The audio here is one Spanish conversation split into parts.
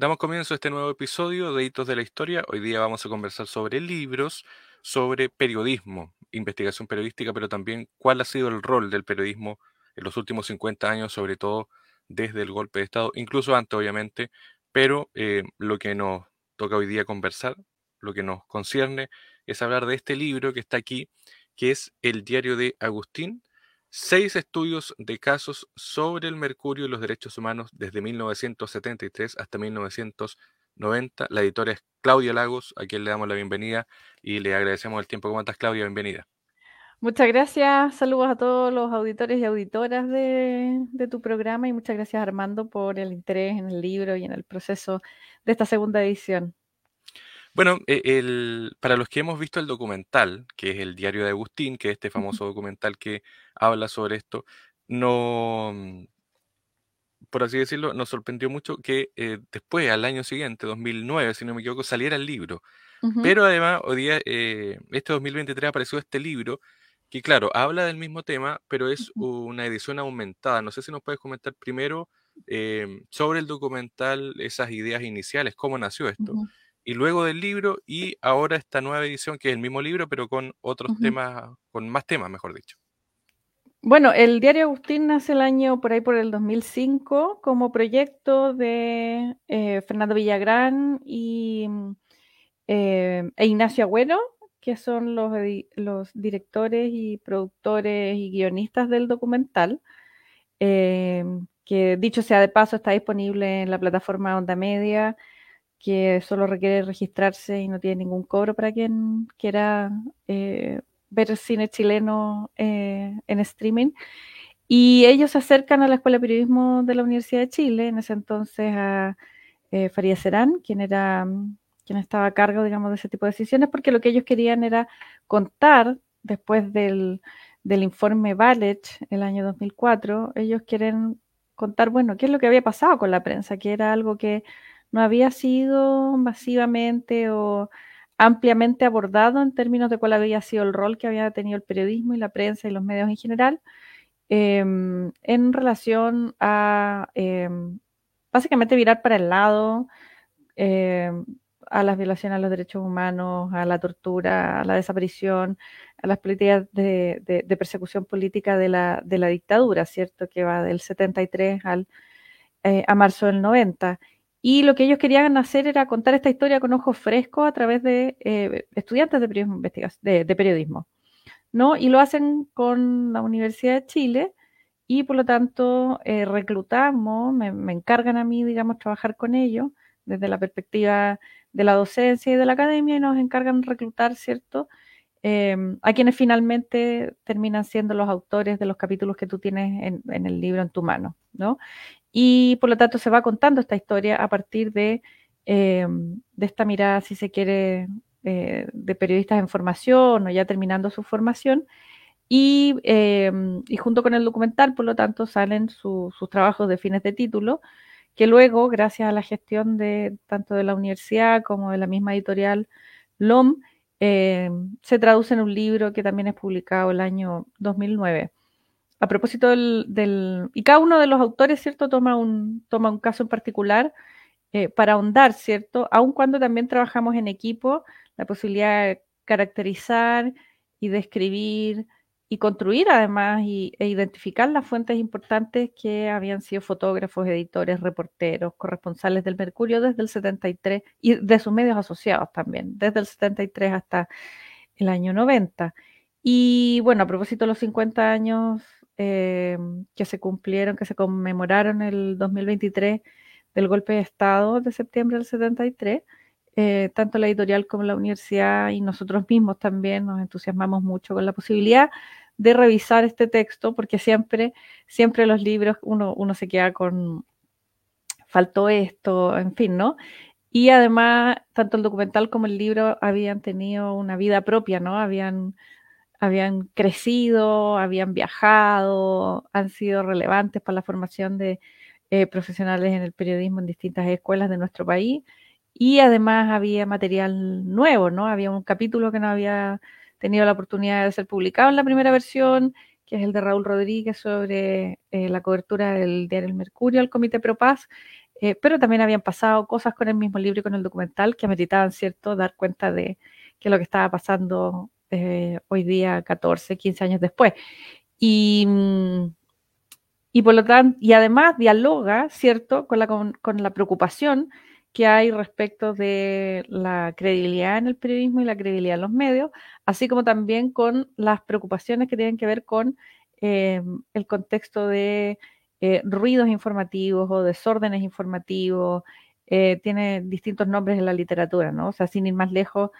Damos comienzo a este nuevo episodio de Hitos de la Historia. Hoy día vamos a conversar sobre libros, sobre periodismo, investigación periodística, pero también cuál ha sido el rol del periodismo en los últimos 50 años, sobre todo desde el golpe de Estado, incluso antes, obviamente, pero eh, lo que nos toca hoy día conversar, lo que nos concierne, es hablar de este libro que está aquí, que es El diario de Agustín, seis estudios de casos sobre el mercurio y los derechos humanos desde 1973 hasta 1990. La editora es Claudia Lagos, a quien le damos la bienvenida y le agradecemos el tiempo. ¿Cómo estás, Claudia? Bienvenida. Muchas gracias, saludos a todos los auditores y auditoras de, tu programa y muchas gracias Armando por el interés en el libro y en el proceso de esta segunda edición. Bueno, e, para los que hemos visto el documental, que es el diario de Agustín, que es este famoso documental que habla sobre esto, no, mm, por así decirlo, nos sorprendió mucho que eh, después, al año siguiente, 2009, si no me equivoco, saliera el libro. Pero además, hoy día, eh, este 2023 apareció este libro que claro, habla del mismo tema, pero es una edición aumentada. No sé si nos puedes comentar primero em, sobre el documental, esas ideas iniciales, cómo nació esto, y luego del libro, y ahora esta nueva edición, que es el mismo libro, pero con otros temas, con más temas, mejor dicho. Bueno, el diario Agustín nace el año por ahí por el 2005 como proyecto de eh, Fernando Villagrán y, mm, eh, e Ignacio Agüero, que son los, los directores y productores y guionistas del documental, eh, que dicho sea de paso está disponible en la plataforma Onda Media, que solo requiere registrarse y no tiene ningún cobro para quien quiera eh, ver cine chileno eh, en streaming. Y ellos se acercan a la Escuela de Periodismo de la Universidad de Chile, en ese entonces a Faría Serán, quien era quien estaba a cargo, digamos, de ese tipo de decisiones, porque lo que ellos querían era contar, después del, informe Valech, el año 2004, ellos quieren contar, bueno, qué es lo que había pasado con la prensa, que era algo que no había sido masivamente o ampliamente abordado en términos de cuál había sido el rol que había tenido el periodismo y la prensa y los medios en general em, en relación a em, básicamente virar para el lado, em, a las violaciones a los derechos humanos, a la tortura, a la desaparición, a las políticas de, persecución política de la, de la, dictadura, ¿cierto? Que va del 73 al, eh, a marzo del 90. Y lo que ellos querían hacer era contar esta historia con ojos frescos a través de eh, estudiantes de periodismo, ¿no? Y lo hacen con la Universidad de Chile y por lo tanto eh, reclutamos, me, encargan a mí, digamos, trabajar con ellos desde la perspectiva de la docencia y de la academia y nos encargan reclutar, ¿cierto? Em, a quienes finalmente terminan siendo los autores de los capítulos que tú tienes en, el libro en tu mano, ¿no? Y por lo tanto se va contando esta historia a partir de, em, de esta mirada, si se quiere, eh, de periodistas en formación o ya terminando su formación. Y, em, y junto con el documental, por lo tanto, salen sus trabajos de fines de título, que luego, gracias a la gestión de tanto de la universidad como de la misma editorial LOM, eh, se traduce en un libro que también es publicado el año 2009. A propósito del, y cada uno de los autores, ¿cierto?, toma un, toma un caso en particular eh, para ahondar, ¿cierto? Aun cuando también trabajamos en equipo, la posibilidad de caracterizar y describir y construir además y, e identificar las fuentes importantes que habían sido fotógrafos, editores, reporteros, corresponsales del Mercurio desde el 73 y de sus medios asociados también, desde el 73 hasta el año 90. Y bueno, a propósito de los 50 años eh, que se cumplieron, que se conmemoraron el 2023 del golpe de Estado de septiembre del 73, eh, tanto la editorial como la universidad y nosotros mismos también nos entusiasmamos mucho con la posibilidad de revisar este texto, porque siempre, siempre los libros uno, uno se queda con, faltó esto, en fin, ¿no? Y además, tanto el documental como el libro habían tenido una vida propia, ¿no? Habían, habían crecido, habían viajado, han sido relevantes para la formación de eh, profesionales en el periodismo en distintas escuelas de nuestro país y además había material nuevo, ¿no? Había un capítulo que no había tenido la oportunidad de ser publicado en la primera versión, que es el de Raúl Rodríguez sobre eh, la cobertura del diario El Mercurio al Comité Pro Paz, eh, pero también habían pasado cosas con el mismo libro y con el documental que ameritaban, ¿cierto?, dar cuenta de que lo que estaba pasando eh, hoy día, 14, 15 años después. Y, mm, y por lo tanto, y además dialoga, ¿cierto?, con la, con, la preocupación que hay respecto de la credibilidad en el periodismo y la credibilidad en los medios, así como también con las preocupaciones que tienen que ver con eh, el contexto de eh, ruidos informativos o desórdenes informativos, tiene distintos nombres en la literatura, ¿no? O sea, sin ir más lejos,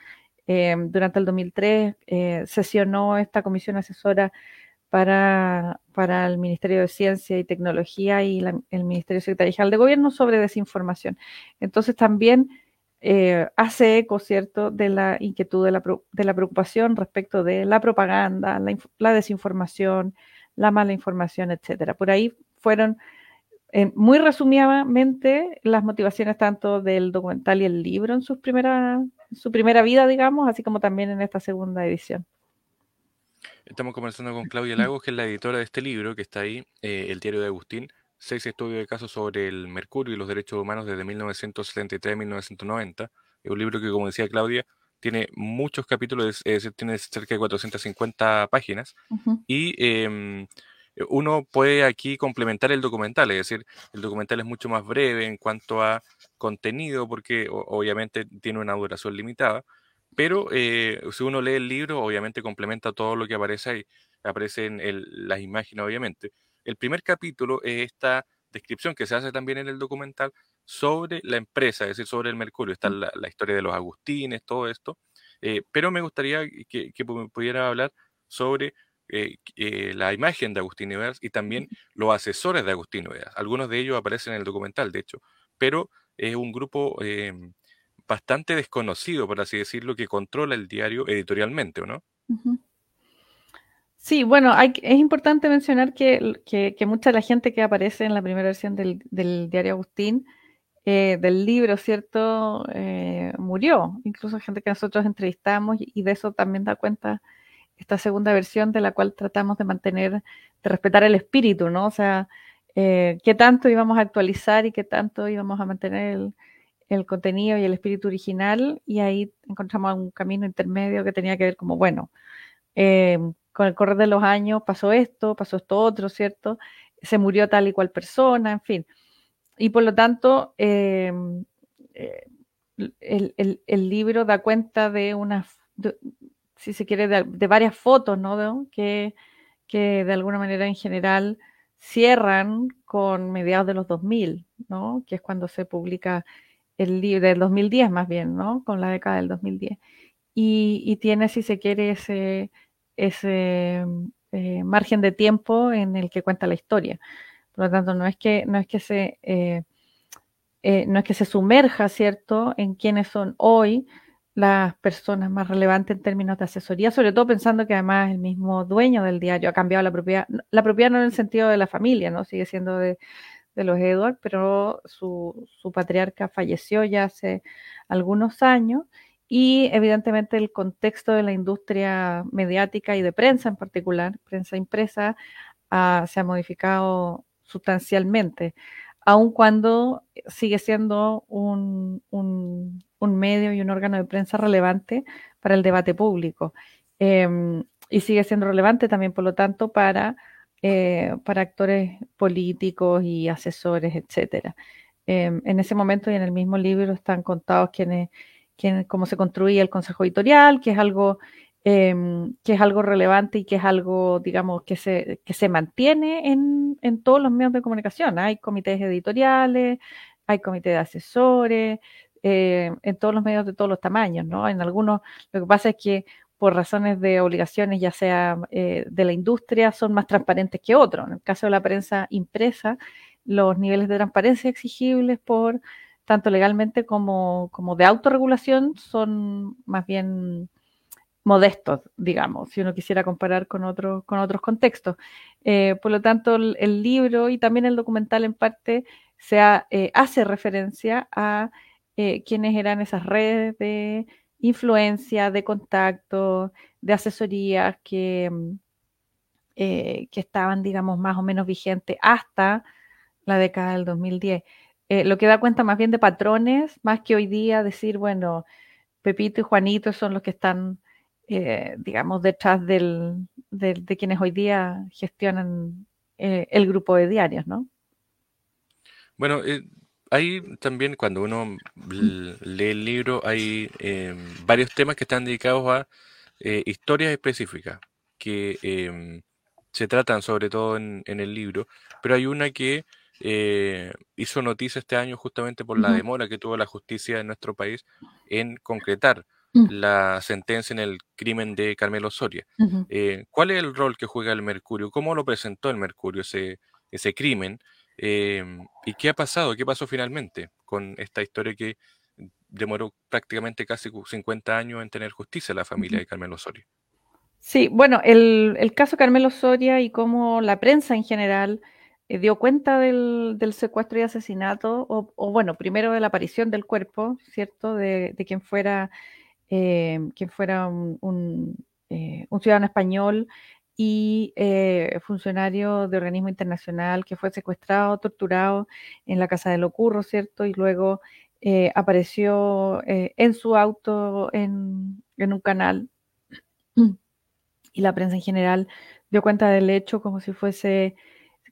durante el 2003 sesionó esta comisión asesora para, para el Ministerio de Ciencia y Tecnología y el Ministerio Secretarial de Gobierno sobre desinformación. Entonces también eh, hace eco, ¿cierto?, de la inquietud, de la, de la preocupación respecto de la propaganda, la, desinformación, la mala información, etcétera. Por ahí fueron, eh, muy resumidamente, las motivaciones tanto del documental y el libro en su primera, su primera vida, digamos, así como también en esta segunda edición. Estamos conversando con Claudia Lagos, que es la editora de este libro, que está ahí, eh, El diario de Agustín, seis estudios de casos sobre el mercurio y los derechos humanos desde 1973 a 1990. Es un libro que, como decía Claudia, tiene muchos capítulos, es decir, tiene cerca de 450 páginas. Y em, uno puede aquí complementar el documental, es decir, el documental es mucho más breve en cuanto a contenido, porque obviamente tiene una duración limitada, pero eh, si uno lee el libro, obviamente complementa todo lo que aparece ahí. Aparecen las imágenes, obviamente. El primer capítulo es esta descripción que se hace también en el documental sobre la empresa, es decir, sobre el mercurio. Está mm. la, historia de los agustines, todo esto. Eh, pero me gustaría que, pudiera hablar sobre eh, la imagen de Agustín Ibeas y también los asesores de Agustín Ibeas. Algunos de ellos aparecen en el documental, de hecho, pero es un grupo em, bastante desconocido, por así decirlo, que controla el diario editorialmente, ¿o no? Sí, bueno, hay, es importante mencionar que, que, mucha de la gente que aparece en la primera versión del, diario Agustín, eh, del libro, ¿cierto? Eh, murió. Incluso gente que nosotros entrevistamos y, de eso también da cuenta esta segunda versión de la cual tratamos de mantener, de respetar el espíritu, ¿no? O sea, eh, qué tanto íbamos a actualizar y qué tanto íbamos a mantener el, contenido y el espíritu original y ahí encontramos un camino intermedio que tenía que ver como, bueno, eh, con el correr de los años pasó esto, pasó esto otro, ¿cierto? Se murió tal y cual persona, en fin. Y por lo tanto, eh, el, libro da cuenta de unas, si se quiere, de, varias fotos, ¿no? Que, que de alguna manera en general cierran con mediados de los 2000, ¿no? Que es cuando se publica el libro del 2010 más bien, ¿no? Con la década del 2010. Y, tiene, si se quiere, ese, ese eh, margen de tiempo en el que cuenta la historia. Por lo tanto, no es que, no es que se eh, eh, no es que se sumerja, ¿cierto?, en quiénes son hoy las personas más relevantes en términos de asesoría, sobre todo pensando que además el mismo dueño del diario ha cambiado la propiedad, la propiedad no en el sentido de la familia, ¿no? Sigue siendo de, de los Edward, pero su, patriarca falleció ya hace algunos años y evidentemente el contexto de la industria mediática y de prensa en particular, prensa impresa, ah, se ha modificado sustancialmente, aun cuando sigue siendo un, medio y un órgano de prensa relevante para el debate público. Em, y sigue siendo relevante también, por lo tanto, para eh, para actores políticos y asesores, etcétera. Em, en ese momento y en el mismo libro están contados quiénes, cómo se construía el consejo editorial, que es algo em, que es algo relevante y que es algo, digamos, que se, que se mantiene en, en todos los medios de comunicación. Hay comités editoriales, hay comités de asesores, eh, en todos los medios de todos los tamaños, ¿no? En algunos, lo que pasa es que por razones de obligaciones, ya sea eh, de la industria, son más transparentes que otros. En el caso de la prensa impresa, los niveles de transparencia exigibles por tanto legalmente como, como de autorregulación son más bien modestos, digamos, si uno quisiera comparar con, otros con otros contextos. Eh, por lo tanto, el, libro y también el documental en parte se eh, hace referencia a quiénes eran esas redes de influencia, de contacto, de asesorías que, mm, eh, que estaban, digamos, más o menos vigentes hasta la década del 2010. eh, lo que da cuenta más bien de patrones, más que hoy día decir, bueno, Pepito y Juanito son los que están, eh, digamos, detrás del, de quienes hoy día gestionan eh, el grupo de diarios, ¿no? Bueno, hay también cuando uno lee el libro, hay varios temas que están dedicados a historias específicas que em, se tratan sobre todo en, el libro, pero hay una que eh, hizo noticia este año justamente por la demora que tuvo la justicia en nuestro país en concretar mm. la sentencia en el crimen de Carmelo Soria. Eh, ¿Cuál es el rol que juega el Mercurio? ¿Cómo lo presentó el Mercurio ese, ese crimen? Em, ¿Y qué ha pasado? ¿Qué pasó finalmente con esta historia que demoró prácticamente casi 50 años en tener justicia la familia de Carmelo Soria? Sí, bueno, el, el, caso Carmelo Soria y cómo la prensa en general eh, dio cuenta del, del, secuestro y asesinato, o, bueno, primero de la aparición del cuerpo, ¿cierto? De, de quien fuera, eh, quien fuera eh, un, ciudadano español y funcionario de organismo internacional que fue secuestrado, torturado en la casa de Locurro, ¿cierto? Y luego apareció en su auto en, un canal y la prensa en general dio cuenta del hecho como si fuese,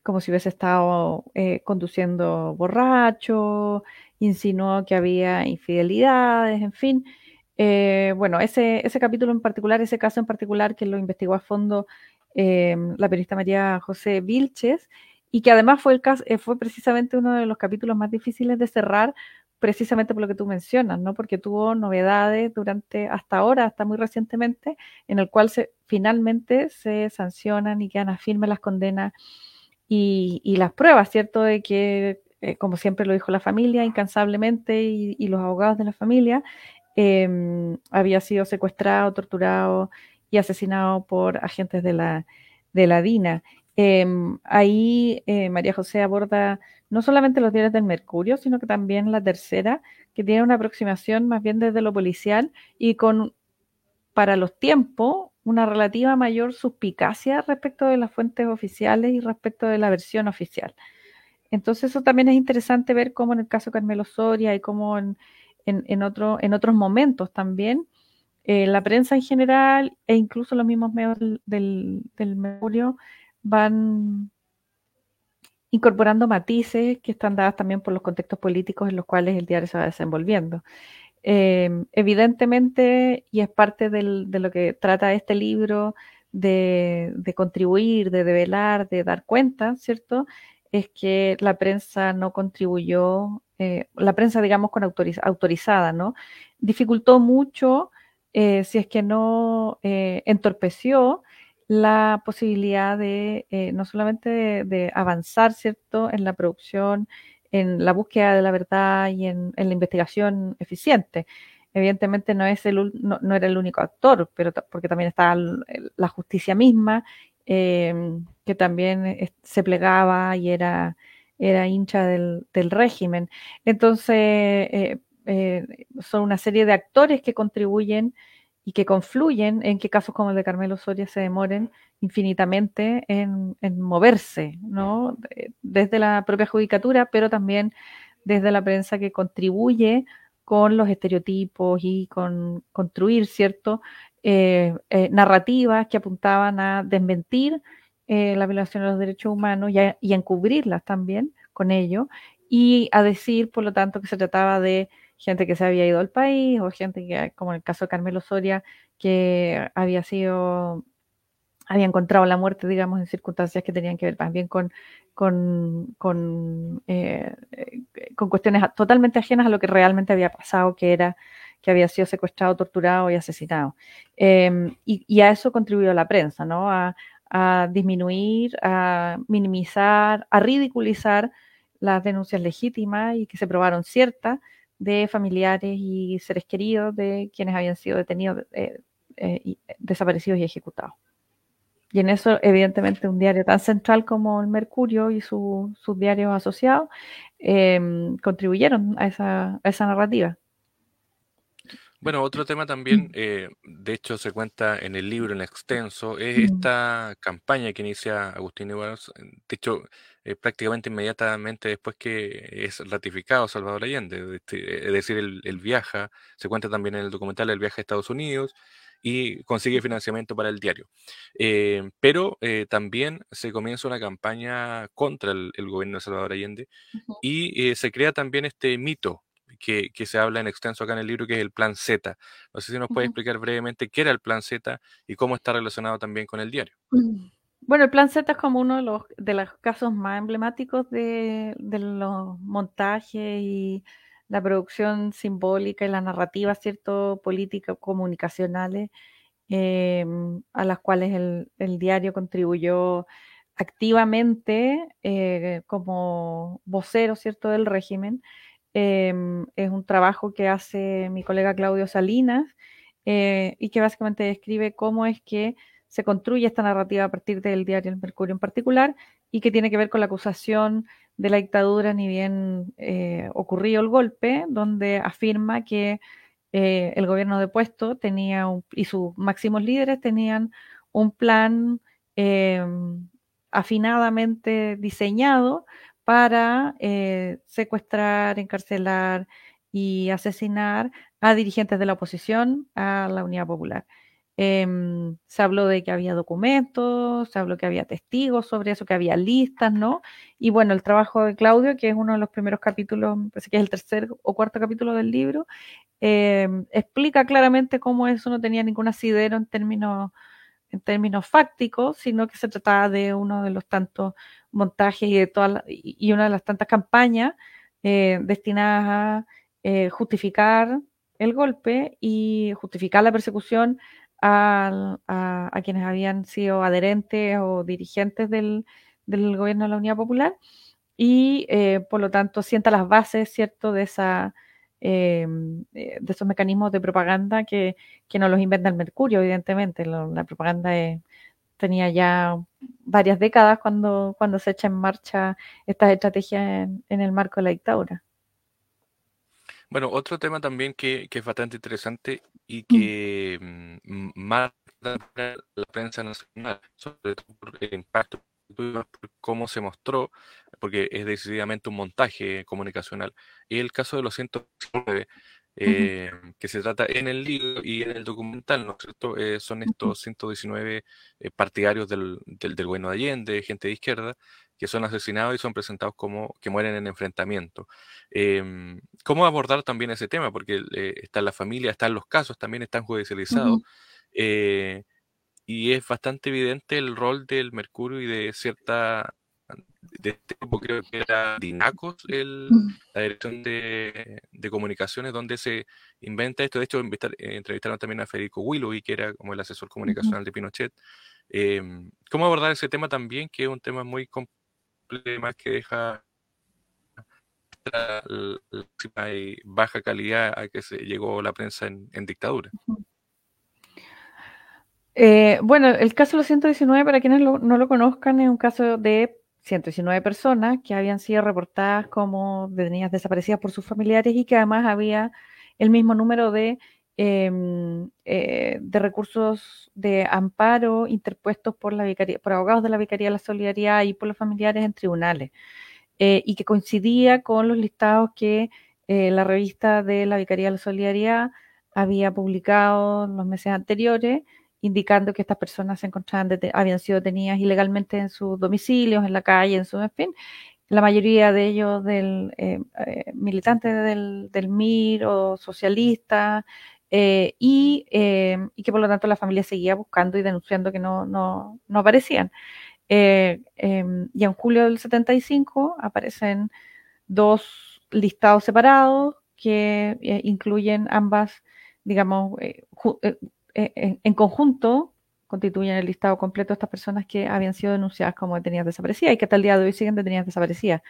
como si hubiese estado eh, conduciendo borracho, insinuó que había infidelidades, en fin. Eh, bueno, ese, capítulo en particular, ese caso en particular que lo investigó a fondo em, la periodista María José Vilches, y que además fue, el caso, eh, fue precisamente uno de los capítulos más difíciles de cerrar precisamente por lo que tú mencionas, ¿no? Porque tuvo novedades durante, hasta ahora, hasta muy recientemente, en el cual se, finalmente se sancionan y quedan a firme las condenas y, las pruebas, ¿cierto? De que, eh, como siempre lo dijo la familia, incansablemente, y, los abogados de la familia, em, había sido secuestrado, torturado y asesinado por agentes de la, de la DINA. Em, ahí eh, María José aborda no solamente los diarios del Mercurio, sino que también la tercera, que tiene una aproximación más bien desde lo policial y con, para los tiempos, una relativa mayor suspicacia respecto de las fuentes oficiales y respecto de la versión oficial. Entonces eso también es interesante ver cómo en el caso de Carmelo Soria y cómo en, en, otro, en otros momentos también, eh, la prensa en general e incluso los mismos medios del, del Mercurio van incorporando matices que están dadas también por los contextos políticos en los cuales el diario se va desenvolviendo. Em, evidentemente, y es parte de lo que trata este libro, de, contribuir, de develar, de dar cuenta, ¿cierto? Es que la prensa no contribuyó, eh, la prensa, digamos, con autorizada, ¿no? Dificultó mucho, eh, si es que no eh, entorpeció la posibilidad de no solamente de, avanzar, ¿cierto?, en la producción, en la búsqueda de la verdad y en, la investigación eficiente. Evidentemente no, es el, no, era el único actor, pero porque también estaba la justicia misma, que también se plegaba y era, era hincha del, régimen. Entonces, eh, eh, son una serie de actores que contribuyen y que confluyen en que casos como el de Carmelo Soria se demoren infinitamente en, moverse, ¿no? Desde la propia judicatura, pero también desde la prensa que contribuye con los estereotipos y con construir, ¿cierto? Eh, eh, narrativas que apuntaban a desmentir eh, la violación de los derechos humanos y, y a encubrirlas también con ello, y a decir, por lo tanto, que se trataba de gente que se había ido al país o gente que, como en el caso de Carmelo Soria, que había sido, había encontrado la muerte, digamos, en circunstancias que tenían que ver también con, con, con, eh, con cuestiones totalmente ajenas a lo que realmente había pasado, que era que había sido secuestrado, torturado y asesinado. Em, y, a eso contribuyó la prensa, ¿no? A disminuir, a minimizar, a ridiculizar las denuncias legítimas y que se probaron ciertas de familiares y seres queridos de quienes habían sido detenidos, eh, eh, desaparecidos y ejecutados. Y en eso, evidentemente, un diario tan central como el Mercurio y sus diarios asociados em, contribuyeron a esa, narrativa. Bueno, otro tema también, eh, de hecho se cuenta en el libro en extenso, es esta campaña que inicia Agustín Igualos, de hecho eh, prácticamente inmediatamente después que es ratificado Salvador Allende, es decir, el viaja, se cuenta también en el documental el viaje a Estados Unidos y consigue financiamiento para el diario. Eh, pero también se comienza una campaña contra el, gobierno de Salvador Allende y se crea también este mito que, se habla en extenso acá en el libro, que es el Plan Z. No sé si nos puede explicar brevemente qué era el Plan Z y cómo está relacionado también con el diario. Mm. Bueno, el Plan Z es como uno de los, de los casos más emblemáticos de, los montajes y la producción simbólica y la narrativa, ¿cierto?, política, comunicacionales, em, a las cuales el, diario contribuyó activamente eh, como vocero, ¿cierto?, del régimen. Em, es un trabajo que hace mi colega Claudio Salinas eh, y que básicamente describe cómo es que se construye esta narrativa a partir del diario El Mercurio en particular y que tiene que ver con la acusación de la dictadura ni bien eh, ocurrió el golpe, donde afirma que eh, el gobierno depuesto tenía y sus máximos líderes tenían un plan em, afinadamente diseñado para eh, secuestrar, encarcelar y asesinar a dirigentes de la oposición a la Unidad Popular. Em, se habló de que había documentos, se habló que había testigos sobre eso, que había listas, ¿no? Y bueno, el trabajo de Claudio, que es uno de los primeros capítulos, parece que es el tercer o cuarto capítulo del libro, em, explica claramente cómo eso no tenía ningún asidero en términos, en términos fácticos, sino que se trataba de uno de los tantos montajes y, de todas y una de las tantas campañas eh, destinadas a eh, justificar el golpe y justificar la persecución a, quienes habían sido adherentes o dirigentes del, gobierno de la Unidad Popular y eh, por lo tanto sienta las bases, ¿cierto?, de esa... de esos mecanismos de propaganda que, que no los inventa el Mercurio, evidentemente. la propaganda tenía ya varias décadas cuando, cuando se echa en marcha estas estrategias en, el marco de la dictadura. Bueno, otro tema también que, es bastante interesante y mm. que mm, marca la prensa nacional, sobre todo por el impacto, por cómo se mostró, porque es decididamente un montaje comunicacional. Y el caso de los 109, eh, que se trata en el libro y en el documental, ¿no es cierto? Eh, son estos 119 eh, partidarios del, del, del gobierno de Allende, gente de izquierda, que son asesinados y son presentados como que mueren en enfrentamiento. Em, ¿Cómo abordar también ese tema? Porque está la familia, están los casos, también están judicializados. Y es bastante evidente el rol del Mercurio y de cierta de este grupo, creo que era Dinacos, el, mm. la dirección de, comunicaciones, donde se inventa esto. De hecho, eh, entrevistaron también a Federico Willoughby, que era como el asesor comunicacional de Pinochet. Em, ¿Cómo abordar ese tema también, que es un tema muy complejo, que deja la, baja calidad a que se llegó la prensa en, dictadura? Eh, bueno, el caso de los 119, para quienes no lo conozcan, es un caso de 119 personas que habían sido reportadas como detenidas desaparecidas por sus familiares y que además había el mismo número de, em, eh, de recursos de amparo interpuestos por, la por abogados de la Vicaría de la Solidaridad y por los familiares en tribunales, eh, y que coincidía con los listados que eh, la revista de la Vicaría de la Solidaridad había publicado los meses anteriores indicando que estas personas se encontraban habían sido detenidas ilegalmente en sus domicilios, en la calle, en su en fin. La mayoría de ellos del eh, eh, militantes del, del, MIR o socialistas, eh, y, que por lo tanto la familia seguía buscando y denunciando que no, no, no aparecían. Em, y en julio del 75 aparecen dos listados separados que incluyen ambas, digamos, eh, en, conjunto constituyen el listado completo de estas personas que habían sido denunciadas como detenidas desaparecidas y que hasta el día de hoy siguen detenidas desaparecidas,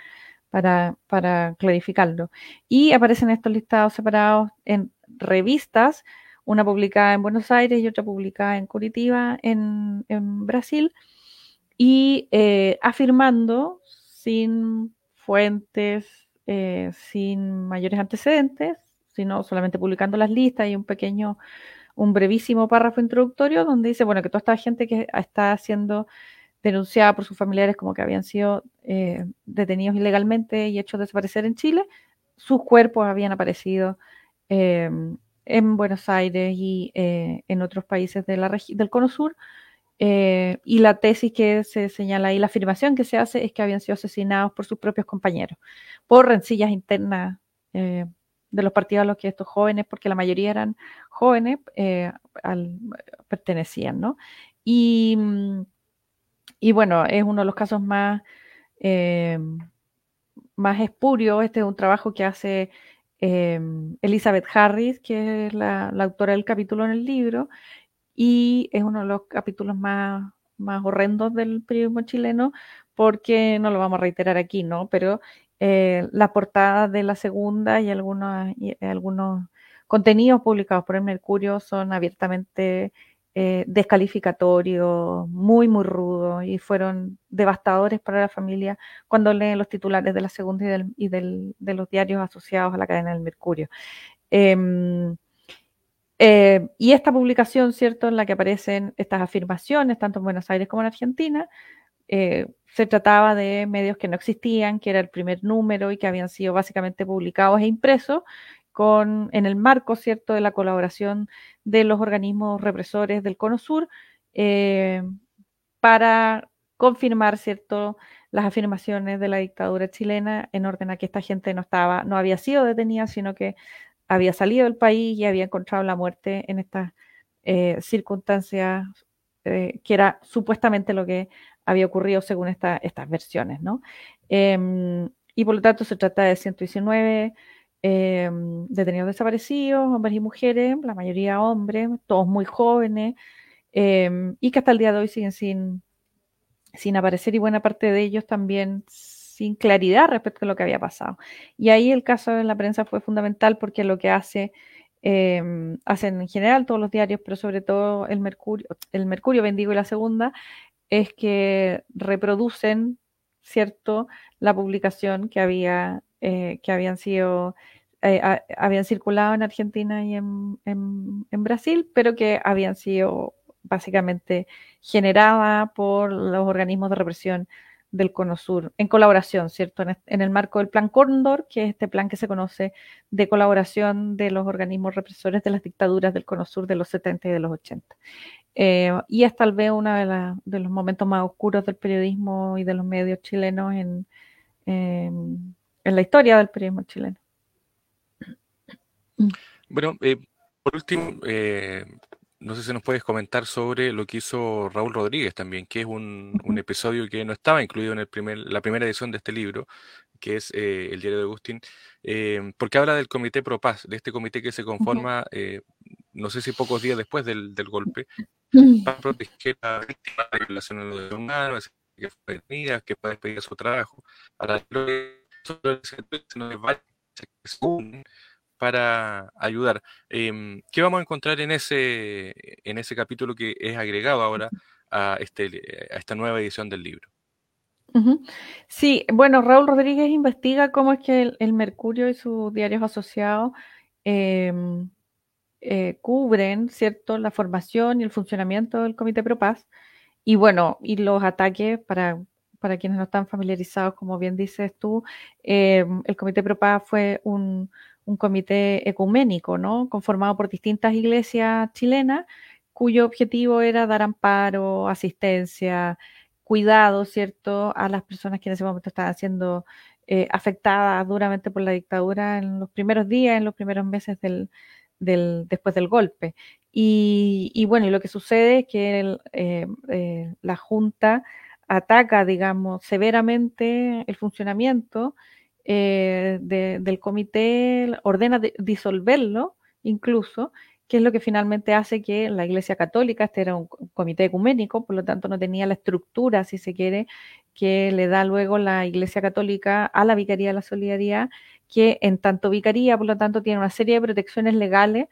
para, para clarificarlo. Y aparecen estos listados separados en revistas, una publicada en Buenos Aires y otra publicada en Curitiba, en, Brasil, y eh, afirmando sin fuentes, eh, sin mayores antecedentes, sino solamente publicando las listas y un pequeño, un brevísimo párrafo introductorio donde dice, bueno, que toda esta gente que está siendo denunciada por sus familiares como que habían sido eh, detenidos ilegalmente y hechos desaparecer en Chile, sus cuerpos habían aparecido eh, en Buenos Aires y eh, en otros países de la del Cono Sur. y la tesis que se señala ahí, la afirmación que se hace es que habían sido asesinados por sus propios compañeros, por rencillas internas de los partidos a los que estos jóvenes, porque la mayoría eran jóvenes, pertenecían, ¿no? Y y bueno, es uno de los casos más, eh, más espurios. Este es un trabajo que hace eh, Elizabeth Harris, que es la, autora del capítulo en el libro, y es uno de los capítulos más, más horrendos del periodismo chileno, porque no lo vamos a reiterar aquí, ¿no? Pero eh, la portada de la segunda y algunos, algunos contenidos publicados por el Mercurio son abiertamente eh, descalificatorios, muy, muy rudos y fueron devastadores para la familia cuando leen los titulares de la segunda y, de los diarios asociados a la cadena del Mercurio. Em, eh, y esta publicación, ¿cierto?, en la que aparecen estas afirmaciones, tanto en Buenos Aires como en Argentina, eh, se trataba de medios que no existían, que era el primer número y que habían sido básicamente publicados e impresos con, en el marco, ¿cierto?, de la colaboración de los organismos represores del Cono Sur eh, para confirmar, ¿cierto?, las afirmaciones de la dictadura chilena en orden a que esta gente no estaba, no había sido detenida, sino que había salido del país y había encontrado la muerte en estas eh, circunstancias que era supuestamente lo que había ocurrido según estas versiones, ¿no? Em, y por lo tanto se trata de 119 Em, detenidos desaparecidos, hombres y mujeres, la mayoría hombres, todos muy jóvenes, em, y que hasta el día de hoy siguen sin, sin aparecer y buena parte de ellos también sin claridad respecto a lo que había pasado. Y ahí el caso de la prensa fue fundamental porque lo que hace, hacen en general todos los diarios, pero sobre todo el Mercurio, el Mercurio Bendigo y la Segunda, es que reproducen, ¿cierto?, la publicación que había, eh, que habían sido eh, habían circulado en Argentina y en, Brasil, pero que habían sido básicamente generadas por los organismos de represión del Cono Sur, en colaboración, ¿cierto? En, el marco del Plan Cóndor, que es este plan que se conoce de colaboración de los organismos represores de las dictaduras del Cono Sur de los 70 y de los 80. Eh, y es tal vez uno de, de, los momentos más oscuros del periodismo y de los medios chilenos en, en la historia del periodismo chileno. Bueno, eh, por último, eh, no sé si nos puedes comentar sobre lo que hizo Raúl Rodríguez también, que es un, episodio que no estaba incluido en el primer, la primera edición de este libro, que es eh, el diario de Agustín, porque habla del Comité Pro Paz, de este comité que se conforma, no sé si pocos días después del, golpe, para proteger a víctimas de violación a los derechos humanos, que fue detenida, que pueda despedir su trabajo, para ayudar. Em, ¿Qué vamos a encontrar en ese, en ese capítulo que es agregado ahora a, este, a esta nueva edición del libro? Sí, bueno, Raúl Rodríguez investiga cómo es que el, Mercurio y sus diarios asociados em, eh, cubren, ¿cierto?, la formación y el funcionamiento del Comité Pro Paz y bueno, y los ataques para, para quienes no están familiarizados, como bien dices tú, em, el Comité Pro Paz fue un, un comité ecuménico, ¿no? Conformado por distintas iglesias chilenas, cuyo objetivo era dar amparo, asistencia, cuidado, ¿cierto?, a las personas que en ese momento estaban siendo eh, afectadas duramente por la dictadura en los primeros días, en los primeros meses del, después del golpe. Y, bueno, y lo que sucede es que eh, eh, la Junta ataca, digamos, severamente el funcionamiento eh, del comité ordena disolverlo incluso, que es lo que finalmente hace que la Iglesia Católica, este era un comité ecuménico, por lo tanto no tenía la estructura, si se quiere, que le da luego la Iglesia Católica a la Vicaría de la Solidaridad, que en tanto vicaría, por lo tanto, tiene una serie de protecciones legales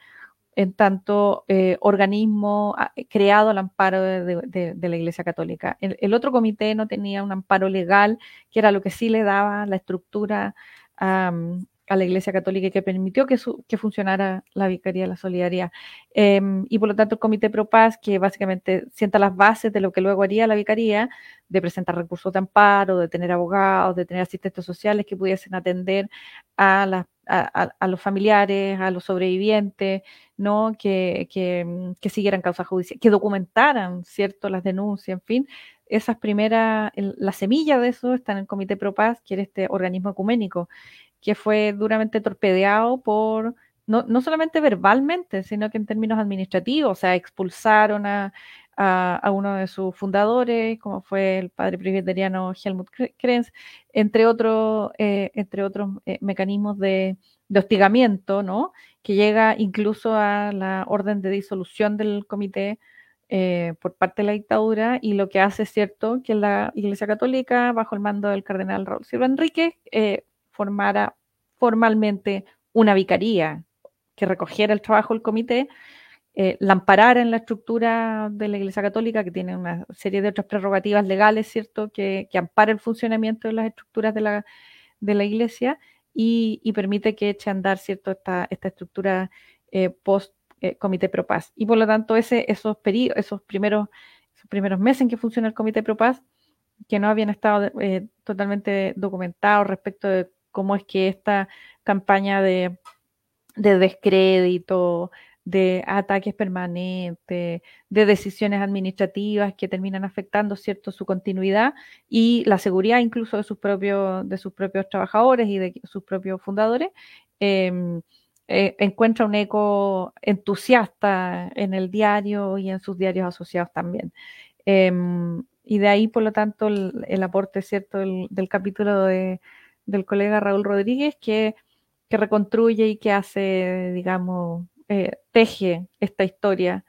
en tanto eh, organismo ah, creado al amparo de, la Iglesia Católica. El, otro comité no tenía un amparo legal, que era lo que sí le daba la estructura a la Iglesia Católica y que permitió que, que funcionara la Vicaría de la Solidaridad. Em, y por lo tanto el Comité Pro Paz, que básicamente sienta las bases de lo que luego haría la Vicaría, de presentar recursos de amparo, de tener abogados, de tener asistentes sociales que pudiesen atender a, los familiares, a los sobrevivientes, ¿no? Que, que, siguieran causas judiciales, que documentaran, ¿cierto?, las denuncias, en fin, esas primeras, la semilla de eso está en el Comité Pro Paz, que era este organismo ecuménico, que fue duramente torpedeado por, no, no solamente verbalmente, sino que en términos administrativos, o sea, expulsaron a, a, uno de sus fundadores, como fue el padre presbiteriano Helmut Krenz, entre, otros eh, entre otros eh, mecanismos de, hostigamiento, ¿no? que llega incluso a la orden de disolución del comité eh, por parte de la dictadura y lo que hace es cierto que la Iglesia Católica, bajo el mando del cardenal Raúl Silva Enrique, formara formalmente una vicaría que recogiera el trabajo del comité, eh, la amparara en la estructura de la Iglesia Católica, que tiene una serie de otras prerrogativas legales, ¿cierto?, que, que ampara el funcionamiento de las estructuras de la, de la Iglesia y, y, permite que eche a andar, ¿cierto?, esta, esta estructura post eh, Comité Pro Paz. Y por lo tanto, ese, esos, esos, primeros, esos primeros meses en que funciona el Comité Pro Paz, que no habían estado eh, totalmente documentados respecto de cómo es que esta campaña de, de descrédito, de ataques permanentes, de decisiones administrativas que terminan afectando cierto su continuidad y la seguridad incluso de sus propios de sus propios trabajadores y de sus propios fundadores eh, eh, encuentra un eco entusiasta en el diario y en sus diarios asociados también. Em, y de ahí, por lo tanto, el, aporte cierto del, capítulo de, del colega Raúl Rodríguez que, que, reconstruye y que hace, digamos, eh, teje esta historia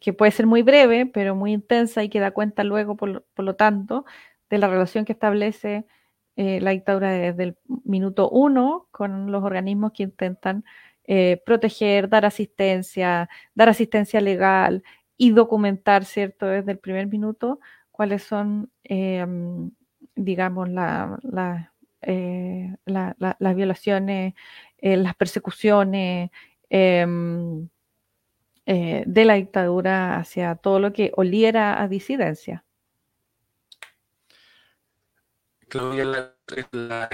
que puede ser muy breve, pero muy intensa y que da cuenta luego, por, por lo tanto, de la relación que establece eh, la dictadura desde el minuto uno con los organismos que intentan eh, proteger, dar asistencia, dar asistencia legal y documentar, ¿cierto?, desde el primer minuto cuáles son, em, digamos, eh, las violaciones, las persecuciones em, de la dictadura hacia todo lo que oliera a disidencia. Claudia, la, la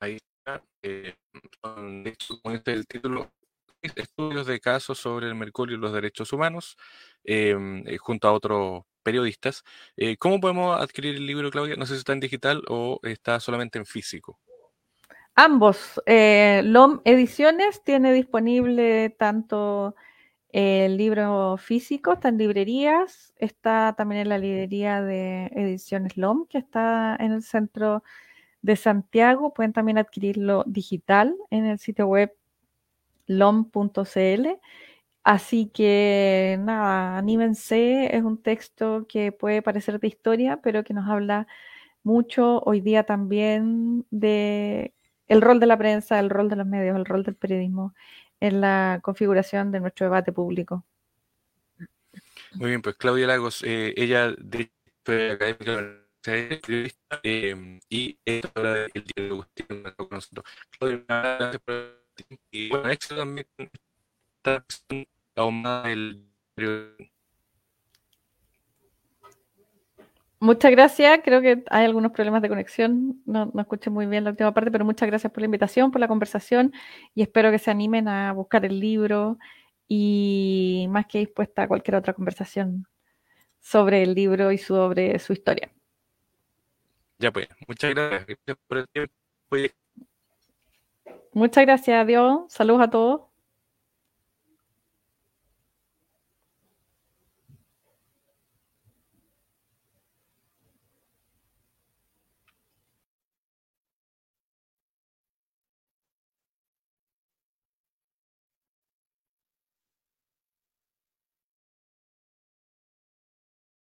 ahí está, eh, el título, estudios de casos sobre el mercurio y los derechos humanos, em, eh, junto a otros periodistas. Eh, ¿Cómo podemos adquirir el libro, Claudia? No sé si está en digital o está solamente en físico. Ambos. Eh, LOM Ediciones tiene disponible tanto el libro físico está en librerías, está también en la librería de Ediciones LOM, que está en el centro de Santiago. Pueden también adquirirlo digital en el sitio web lom.cl. Así que nada, anímense, es un texto que puede parecer de historia, pero que nos habla mucho hoy día también de el rol de la prensa, el rol de los medios, el rol del periodismo en la configuración de nuestro debate público. Muy bien, pues Claudia Lagos, eh, ella de académica eh, y esto el día de con nosotros. Claudia, gracias por y bueno, éxito también Muchas gracias. Creo que hay algunos problemas de conexión. No, no, escuché muy bien la última parte, pero muchas gracias por la invitación, por la conversación y espero que se animen a buscar el libro y más que dispuesta a cualquier otra conversación sobre el libro y sobre su historia. Ya pues, muchas gracias. Muchas gracias, adiós. Saludos a todos.